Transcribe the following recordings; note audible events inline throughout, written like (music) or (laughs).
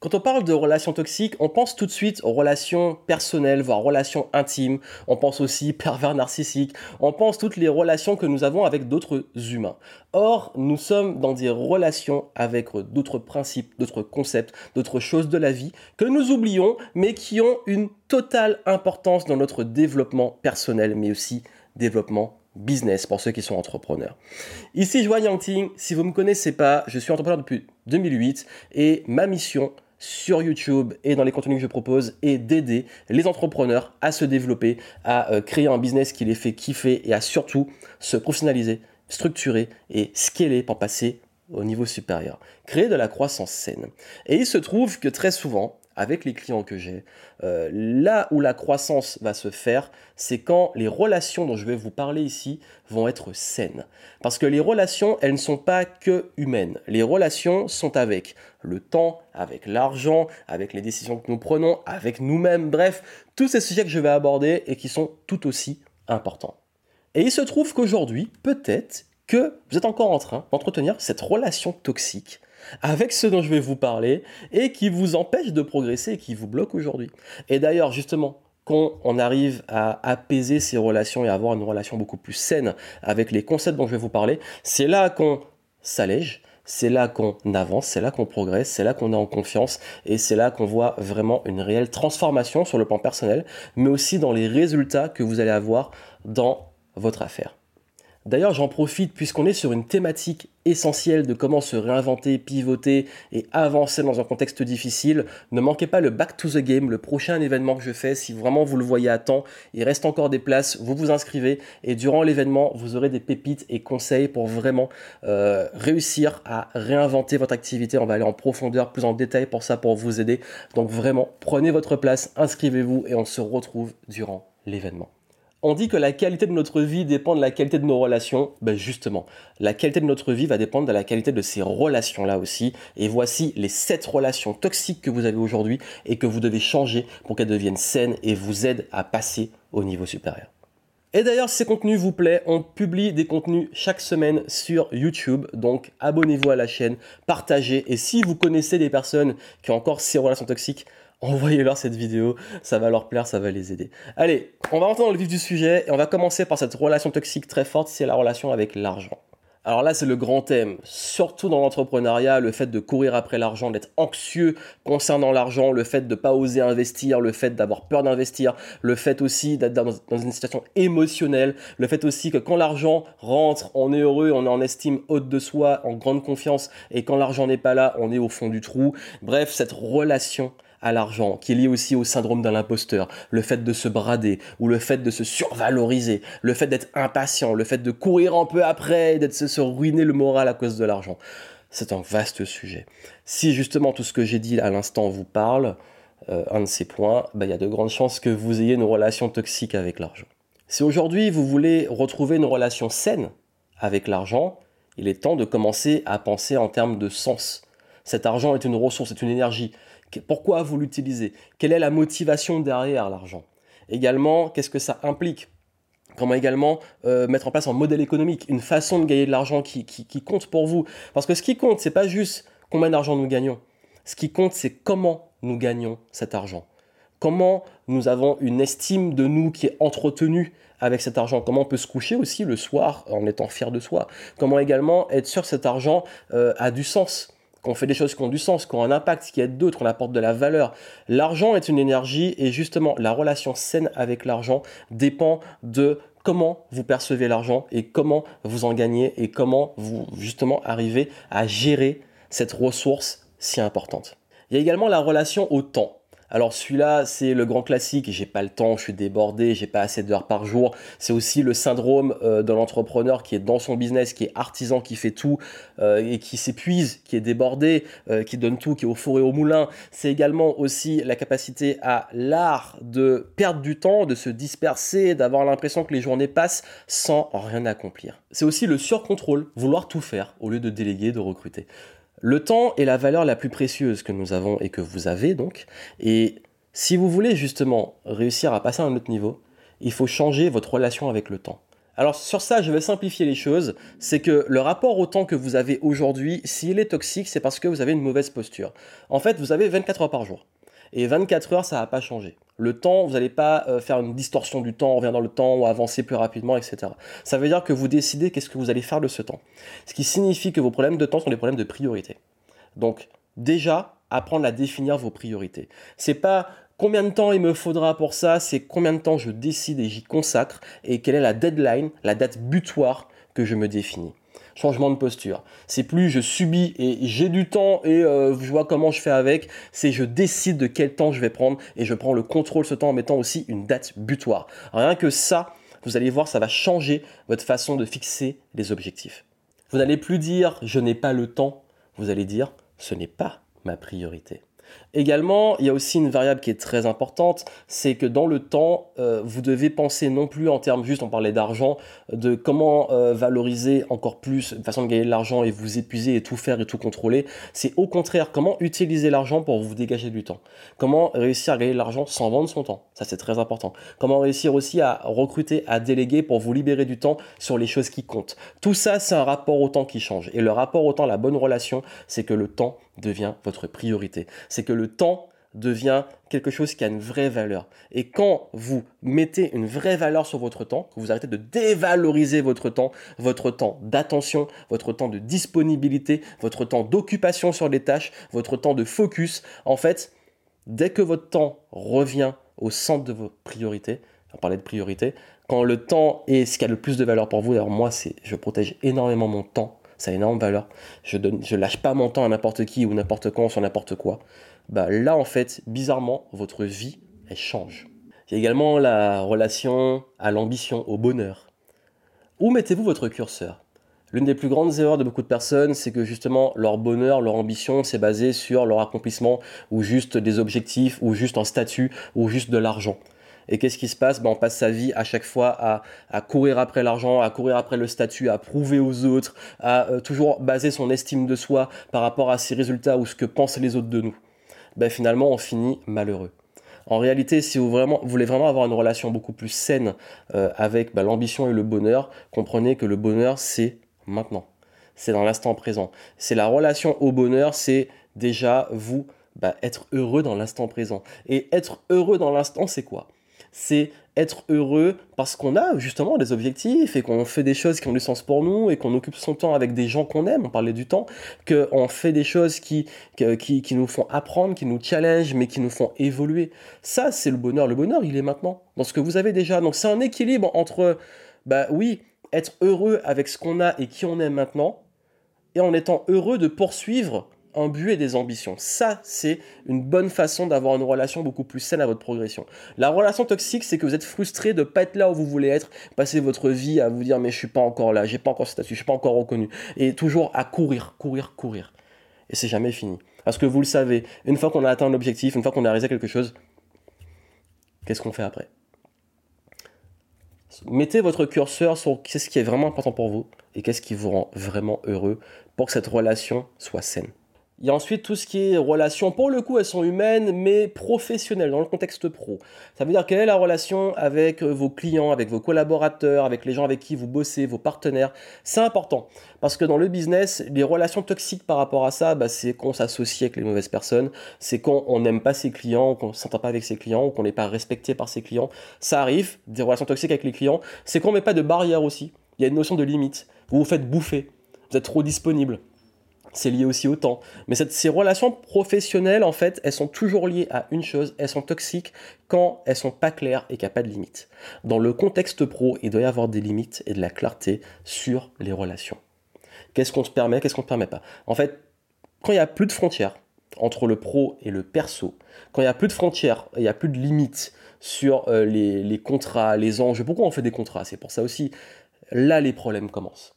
Quand on parle de relations toxiques, on pense tout de suite aux relations personnelles, voire relations intimes. On pense aussi (laughs) pervers narcissiques. On pense toutes les relations que nous avons avec d'autres humains. Or, nous sommes dans des relations avec d'autres principes, d'autres concepts, d'autres choses de la vie que nous oublions, mais qui ont une totale importance dans notre développement personnel, mais aussi développement business pour ceux qui sont entrepreneurs. Ici, Joanne Yangting. Si vous ne me connaissez pas, je suis entrepreneur depuis 2008 et ma mission, sur YouTube et dans les contenus que je propose est d'aider les entrepreneurs à se développer, à euh, créer un business qui les fait kiffer et à surtout se professionnaliser, structurer et scaler pour passer au niveau supérieur. Créer de la croissance saine. Et il se trouve que très souvent, avec les clients que j'ai, euh, là où la croissance va se faire, c'est quand les relations dont je vais vous parler ici vont être saines. Parce que les relations, elles ne sont pas que humaines. Les relations sont avec le temps, avec l'argent, avec les décisions que nous prenons, avec nous-mêmes, bref, tous ces sujets que je vais aborder et qui sont tout aussi importants. Et il se trouve qu'aujourd'hui, peut-être que vous êtes encore en train d'entretenir cette relation toxique avec ce dont je vais vous parler et qui vous empêche de progresser et qui vous bloque aujourd'hui. Et d'ailleurs, justement, quand on arrive à apaiser ces relations et avoir une relation beaucoup plus saine avec les concepts dont je vais vous parler, c'est là qu'on s'allège, c'est là qu'on avance, c'est là qu'on progresse, c'est là qu'on est en confiance et c'est là qu'on voit vraiment une réelle transformation sur le plan personnel, mais aussi dans les résultats que vous allez avoir dans votre affaire. D'ailleurs, j'en profite puisqu'on est sur une thématique essentielle de comment se réinventer, pivoter et avancer dans un contexte difficile. Ne manquez pas le Back to the Game, le prochain événement que je fais. Si vraiment vous le voyez à temps, il reste encore des places, vous vous inscrivez et durant l'événement, vous aurez des pépites et conseils pour vraiment euh, réussir à réinventer votre activité. On va aller en profondeur, plus en détail pour ça, pour vous aider. Donc vraiment, prenez votre place, inscrivez-vous et on se retrouve durant l'événement. On dit que la qualité de notre vie dépend de la qualité de nos relations. Ben justement, la qualité de notre vie va dépendre de la qualité de ces relations-là aussi. Et voici les 7 relations toxiques que vous avez aujourd'hui et que vous devez changer pour qu'elles deviennent saines et vous aident à passer au niveau supérieur. Et d'ailleurs, si ces contenus vous plaît, on publie des contenus chaque semaine sur YouTube. Donc, abonnez-vous à la chaîne, partagez. Et si vous connaissez des personnes qui ont encore ces relations toxiques, envoyez-leur cette vidéo, ça va leur plaire, ça va les aider. Allez, on va rentrer dans le vif du sujet et on va commencer par cette relation toxique très forte, c'est la relation avec l'argent. Alors là, c'est le grand thème, surtout dans l'entrepreneuriat, le fait de courir après l'argent, d'être anxieux concernant l'argent, le fait de ne pas oser investir, le fait d'avoir peur d'investir, le fait aussi d'être dans, une situation émotionnelle, le fait aussi que quand l'argent rentre, on est heureux, on est en estime haute de soi, en grande confiance, et quand l'argent n'est pas là, on est au fond du trou. Bref, cette relation à l'argent, qui est lié aussi au syndrome de l'imposteur, le fait de se brader ou le fait de se survaloriser, le fait d'être impatient, le fait de courir un peu après, d'être se, ruiner le moral à cause de l'argent. C'est un vaste sujet. Si justement tout ce que j'ai dit à l'instant vous parle, euh, un de ces points, bah, il y a de grandes chances que vous ayez une relation toxique avec l'argent. Si aujourd'hui vous voulez retrouver une relation saine avec l'argent, il est temps de commencer à penser en termes de sens. Cet argent est une ressource, c'est une énergie. Pourquoi vous l'utilisez? Quelle est la motivation derrière l'argent? Également, qu'est-ce que ça implique? Comment également euh, mettre en place un modèle économique, une façon de gagner de l'argent qui, compte pour vous? Parce que ce qui compte, c'est pas juste combien d'argent nous gagnons. Ce qui compte, c'est comment nous gagnons cet argent. Comment nous avons une estime de nous qui est entretenue avec cet argent? Comment on peut se coucher aussi le soir en étant fier de soi? Comment également être sûr que cet argent euh, a du sens? Qu'on fait des choses qui ont du sens, qui ont un impact, qui aident d'autres, qu'on apporte de la valeur. L'argent est une énergie et justement la relation saine avec l'argent dépend de comment vous percevez l'argent et comment vous en gagnez et comment vous justement arrivez à gérer cette ressource si importante. Il y a également la relation au temps. Alors celui-là, c'est le grand classique, j'ai pas le temps, je suis débordé, j'ai pas assez d'heures par jour. C'est aussi le syndrome euh, de l'entrepreneur qui est dans son business, qui est artisan, qui fait tout euh, et qui s'épuise, qui est débordé, euh, qui donne tout, qui est au four et au moulin. C'est également aussi la capacité à l'art de perdre du temps, de se disperser, d'avoir l'impression que les journées passent sans rien accomplir. C'est aussi le surcontrôle, vouloir tout faire au lieu de déléguer, de recruter. Le temps est la valeur la plus précieuse que nous avons et que vous avez donc. Et si vous voulez justement réussir à passer à un autre niveau, il faut changer votre relation avec le temps. Alors sur ça, je vais simplifier les choses. C'est que le rapport au temps que vous avez aujourd'hui, s'il est toxique, c'est parce que vous avez une mauvaise posture. En fait, vous avez 24 heures par jour. Et 24 heures, ça va pas changer. Le temps, vous n'allez pas euh, faire une distorsion du temps, revient dans le temps ou avancer plus rapidement, etc. Ça veut dire que vous décidez qu'est-ce que vous allez faire de ce temps. Ce qui signifie que vos problèmes de temps sont des problèmes de priorité. Donc, déjà, apprendre à définir vos priorités. C'est pas combien de temps il me faudra pour ça, c'est combien de temps je décide et j'y consacre et quelle est la deadline, la date butoir que je me définis changement de posture. C'est plus je subis et j'ai du temps et euh, je vois comment je fais avec, c'est je décide de quel temps je vais prendre et je prends le contrôle ce temps en mettant aussi une date butoir. Rien que ça, vous allez voir, ça va changer votre façon de fixer les objectifs. Vous n'allez plus dire je n'ai pas le temps, vous allez dire ce n'est pas ma priorité. Également, il y a aussi une variable qui est très importante, c'est que dans le temps, euh, vous devez penser non plus en termes juste, on parlait d'argent, de comment euh, valoriser encore plus, une façon de gagner de l'argent et vous épuiser et tout faire et tout contrôler. C'est au contraire comment utiliser l'argent pour vous dégager du temps. Comment réussir à gagner de l'argent sans vendre son temps. Ça, c'est très important. Comment réussir aussi à recruter, à déléguer pour vous libérer du temps sur les choses qui comptent. Tout ça, c'est un rapport au temps qui change. Et le rapport au temps, la bonne relation, c'est que le temps devient votre priorité. C'est que le temps devient quelque chose qui a une vraie valeur. Et quand vous mettez une vraie valeur sur votre temps, que vous arrêtez de dévaloriser votre temps, votre temps d'attention, votre temps de disponibilité, votre temps d'occupation sur les tâches, votre temps de focus, en fait, dès que votre temps revient au centre de vos priorités, on parlait de priorité, quand le temps est ce qui a le plus de valeur pour vous, alors moi, c'est je protège énormément mon temps ça a énorme valeur. Je donne, lâche pas mon temps à n'importe qui ou n'importe quand sur n'importe quoi. Bah là en fait, bizarrement, votre vie elle change. Il y a également la relation à l'ambition, au bonheur. Où mettez-vous votre curseur? L'une des plus grandes erreurs de beaucoup de personnes, c'est que justement leur bonheur, leur ambition, c'est basé sur leur accomplissement ou juste des objectifs ou juste un statut ou juste de l'argent. Et qu'est-ce qui se passe? Ben, On passe sa vie à chaque fois à, courir après l'argent, à courir après le statut, à prouver aux autres, à euh, toujours baser son estime de soi par rapport à ses résultats ou ce que pensent les autres de nous. Ben, finalement, on finit malheureux. En réalité, si vous, vraiment, voulez vraiment avoir une relation beaucoup plus saine euh, avec ben, l'ambition et le bonheur, comprenez que le bonheur, c'est maintenant. C'est dans l'instant présent. C'est la relation au bonheur, c'est déjà vous être heureux dans l'instant présent. Et être heureux dans l'instant, c'est quoi? C'est être heureux parce qu'on a justement des objectifs et qu'on fait des choses qui ont du sens pour nous et qu'on occupe son temps avec des gens qu'on aime, on parlait du temps, qu'on fait des choses qui, qui, qui, nous font apprendre, qui nous challenge, mais qui nous font évoluer. Ça, c'est le bonheur. Le bonheur, il est maintenant, dans ce que vous avez déjà. Donc c'est un équilibre entre, bah oui, être heureux avec ce qu'on a et qui on est maintenant, et en étant heureux de poursuivre un but et des ambitions. Ça, c'est une bonne façon d'avoir une relation beaucoup plus saine à votre progression. La relation toxique, c'est que vous êtes frustré de pas être là où vous voulez être, passer votre vie à vous dire mais je suis pas encore là, j'ai pas encore ce statut, je suis pas encore reconnu, et toujours à courir, courir, courir. Et c'est jamais fini. Parce que vous le savez, une fois qu'on a atteint l'objectif, une fois qu'on a réalisé quelque chose, qu'est-ce qu'on fait après? Mettez votre curseur sur qu'est-ce qui est vraiment important pour vous et qu'est-ce qui vous rend vraiment heureux pour que cette relation soit saine. Il y a ensuite tout ce qui est relations. Pour le coup, elles sont humaines, mais professionnelles, dans le contexte pro. Ça veut dire quelle est la relation avec euh, vos clients, avec vos collaborateurs, avec les gens avec qui vous bossez, vos partenaires? C'est important. Parce que dans le business, les relations toxiques par rapport à ça, bah, c'est qu'on s'associe avec les mauvaises personnes, c'est quand on n'aime pas ses clients, qu'on ne s'entend pas avec ses clients, qu'on n'est pas respecté par ses clients. Ça arrive, des relations toxiques avec les clients. C'est qu'on ne met pas de barrière aussi. Il y a une notion de limite. Vous vous faites bouffer. Vous êtes trop disponible c'est lié aussi au temps. Mais ces relations professionnelles, en fait, elles sont toujours liées à une chose, elles sont toxiques quand elles sont pas claires et qu'il n'y a pas de limites. Dans le contexte pro, il doit y avoir des limites et de la clarté sur les relations. Qu'est-ce qu'on se permet, qu'est-ce qu'on ne permet pas? En fait, quand il n'y a plus de frontières entre le pro et le perso, quand il n'y a plus de frontières, il n'y a plus de limites sur euh, les, les contrats, les enjeux, pourquoi on fait des contrats? C'est pour ça aussi, là les problèmes commencent.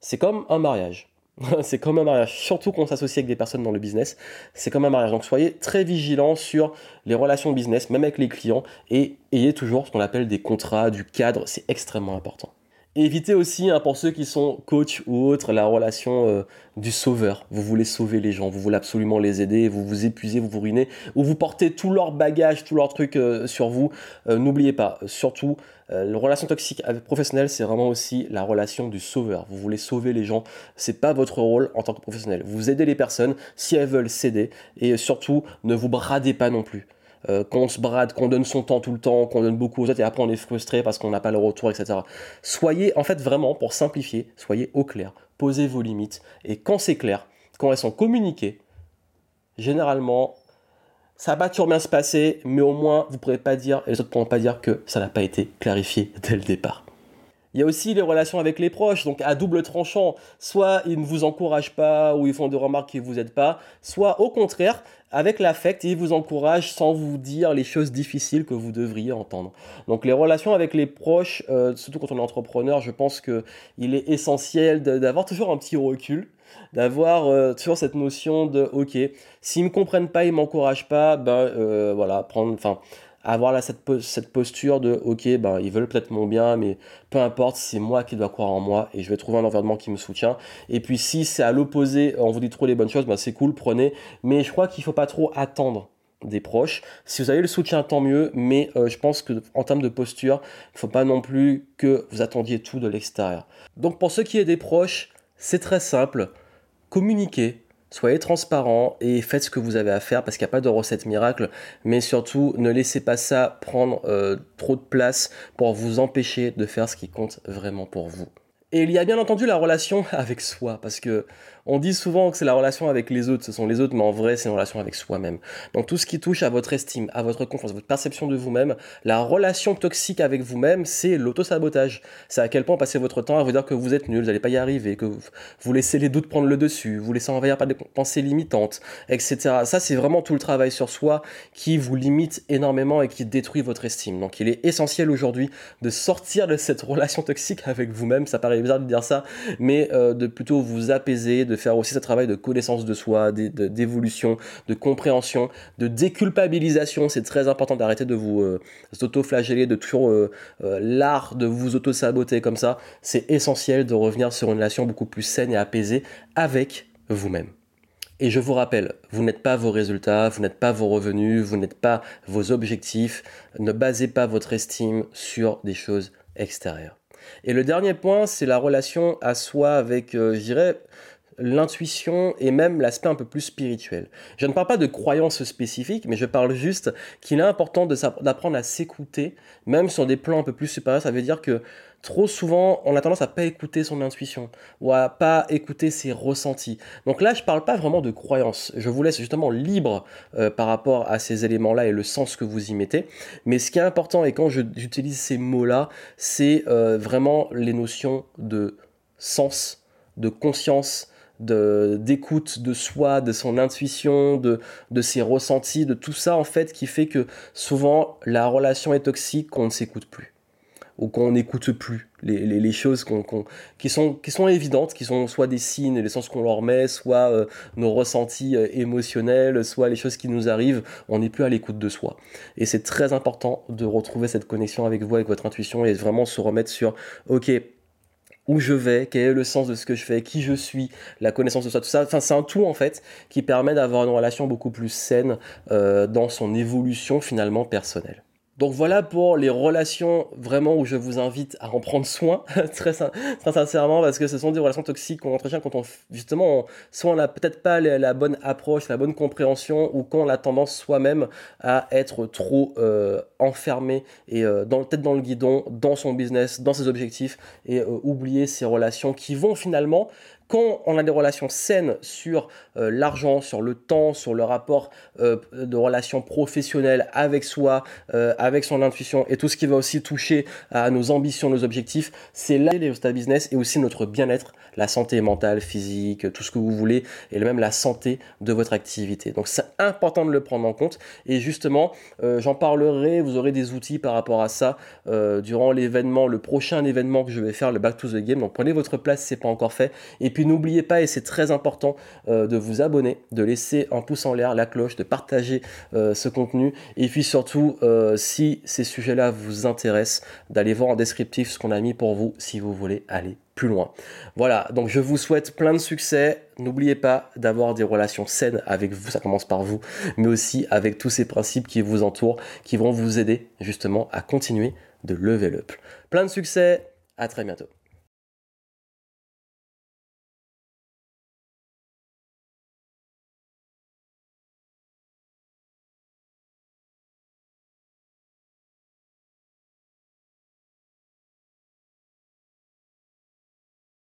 C'est comme un mariage (laughs) c'est comme un mariage, surtout quand on s'associe avec des personnes dans le business, c'est comme un mariage. Donc soyez très vigilants sur les relations business, même avec les clients, et ayez toujours ce qu'on appelle des contrats, du cadre, c'est extrêmement important. Évitez aussi, hein, pour ceux qui sont coach ou autres, la relation euh, du sauveur. Vous voulez sauver les gens, vous voulez absolument les aider, vous vous épuisez, vous vous ruinez, ou vous portez tout leur bagage, tout leur truc euh, sur vous. Euh, n'oubliez pas, surtout, la relation toxique avec professionnel, c'est vraiment aussi la relation du sauveur. Vous voulez sauver les gens, c'est pas votre rôle en tant que professionnel. Vous aidez les personnes si elles veulent céder, et surtout, ne vous bradez pas non plus. Euh, qu'on se brade, qu'on donne son temps tout le temps, qu'on donne beaucoup aux autres et après on est frustré parce qu'on n'a pas le retour, etc. Soyez, en fait, vraiment, pour simplifier, soyez au clair, posez vos limites et quand c'est clair, quand elles sont communiquées, généralement, ça va toujours bien se passer, mais au moins vous ne pourrez pas dire, et les autres ne pourront pas dire que ça n'a pas été clarifié dès le départ. Il y a aussi les relations avec les proches, donc à double tranchant. Soit ils ne vous encouragent pas ou ils font des remarques qui ne vous aident pas, soit au contraire, avec l'affect, ils vous encouragent sans vous dire les choses difficiles que vous devriez entendre. Donc les relations avec les proches, euh, surtout quand on est entrepreneur, je pense qu'il est essentiel d'avoir toujours un petit recul d'avoir euh, toujours cette notion de ok s'ils me comprennent pas ils m'encouragent pas ben euh, voilà prendre avoir là, cette, posture de ok, ben, ils veulent peut-être mon bien, mais peu importe, c'est moi qui dois croire en moi et je vais trouver un environnement qui me soutient. Et puis si c'est à l'opposé, on vous dit trop les bonnes choses, ben, c'est cool, prenez. Mais je crois qu'il faut pas trop attendre des proches. Si vous avez le soutien, tant mieux, mais euh, je pense que en termes de posture, il faut pas non plus que vous attendiez tout de l'extérieur. Donc pour ceux qui est des proches, c'est très simple. Communiquez, Soyez transparent et faites ce que vous avez à faire parce qu'il n'y a pas de recette miracle, mais surtout ne laissez pas ça prendre euh, trop de place pour vous empêcher de faire ce qui compte vraiment pour vous. Et il y a bien entendu la relation (laughs) avec soi, parce que on dit souvent que c'est la relation avec les autres, ce sont les autres, mais en vrai, c'est une relation avec soi-même. Donc tout ce qui touche à votre estime, à votre confiance, à votre perception de vous-même, la relation toxique avec vous-même, c'est l'auto-sabotage. C'est à quel point passer votre temps à vous dire que vous êtes nul, vous n'allez pas y arriver, que vous laissez les doutes prendre le dessus, vous laissez envahir par des pensées limitantes, etc. Ça, c'est vraiment tout le travail sur soi qui vous limite énormément et qui détruit votre estime. Donc il est essentiel aujourd'hui de sortir de cette relation toxique avec vous-même. Ça paraît bizarre de dire ça, mais euh, de plutôt vous apaiser, de faire aussi ce travail de connaissance de soi, d'évolution, de, compréhension, de déculpabilisation. C'est très important d'arrêter de vous euh, auto-flageller, de toujours euh, l'art de vous auto-saboter comme ça. C'est essentiel de revenir sur une relation beaucoup plus saine et apaisée avec vous-même. Et je vous rappelle, vous n'êtes pas vos résultats, vous n'êtes pas vos revenus, vous n'êtes pas vos objectifs. Ne basez pas votre estime sur des choses extérieures. Et le dernier point, c'est la relation à soi avec, je dirais, l'intuition et même l'aspect un peu plus spirituel. Je ne parle pas de croyances spécifiques, mais je parle juste qu'il est important d'apprendre à s'écouter, même sur des plans un peu plus supérieurs. Ça veut dire que trop souvent, on a tendance à pas écouter son intuition ou à pas écouter ses ressentis. Donc là, je parle pas vraiment de croyances. Je vous laisse justement libre euh, par rapport à ces éléments-là et le sens que vous y mettez. Mais ce qui est important, et quand j'utilise ces mots-là, c'est euh, vraiment les notions de sens, de conscience, d'écoute de, soi, de son intuition, de, de ses ressentis, de tout ça en fait qui fait que souvent la relation est toxique qu'on ne s'écoute plus ou qu'on n'écoute plus les, les, les choses qui, sont, qui sont évidentes, qui sont soit des signes, les sens qu'on leur met, soit euh, nos ressentis euh, émotionnels, soit les choses qui nous arrivent, on n'est plus à l'écoute de soi. Et c'est très important de retrouver cette connexion avec vous, avec votre intuition, et vraiment se remettre sur, ok, où je vais, quel est le sens de ce que je fais, qui je suis, la connaissance de soi, tout ça. Enfin, c'est un tout en fait qui permet d'avoir une relation beaucoup plus saine euh, dans son évolution finalement personnelle. Donc voilà pour les relations vraiment où je vous invite à en prendre soin, (laughs) très, sincèrement, parce que ce sont des relations toxiques qu'on entretient quand on, justement, soit on n'a peut-être pas la, bonne approche, la bonne compréhension, ou quand on a tendance soi-même à être trop euh, enfermé et euh, dans, dans le guidon, dans son business, dans ses objectifs, et euh, oublier ces relations qui vont finalement quand on a des relations saines sur euh, l'argent, sur le temps, sur le rapport euh, de relations professionnelles avec soi, euh, avec son intuition et tout ce qui va aussi toucher à nos ambitions, nos objectifs, c'est là les résultats business et aussi notre bien-être, la santé mentale, physique, tout ce que vous voulez et même la santé de votre activité. Donc c'est important de le prendre en compte et justement, j'en parlerai, vous aurez des outils par rapport à ça durant l'événement, le prochain événement que je vais faire, le Back to the Game. Donc prenez votre place c'est pas encore fait et puis n'oubliez pas, et c'est très important, euh, de vous abonner, de laisser un pouce en l'air, la cloche, de partager euh, ce contenu. Et puis surtout, euh, si ces sujets-là vous intéressent, d'aller voir en descriptif ce qu'on a mis pour vous si vous voulez aller plus loin. Voilà, donc je vous souhaite plein de succès. N'oubliez pas d'avoir des relations saines avec vous, ça commence par vous, mais aussi avec tous ces principes qui vous entourent, qui vont vous aider justement à continuer de lever up. Plein de succès, à très bientôt.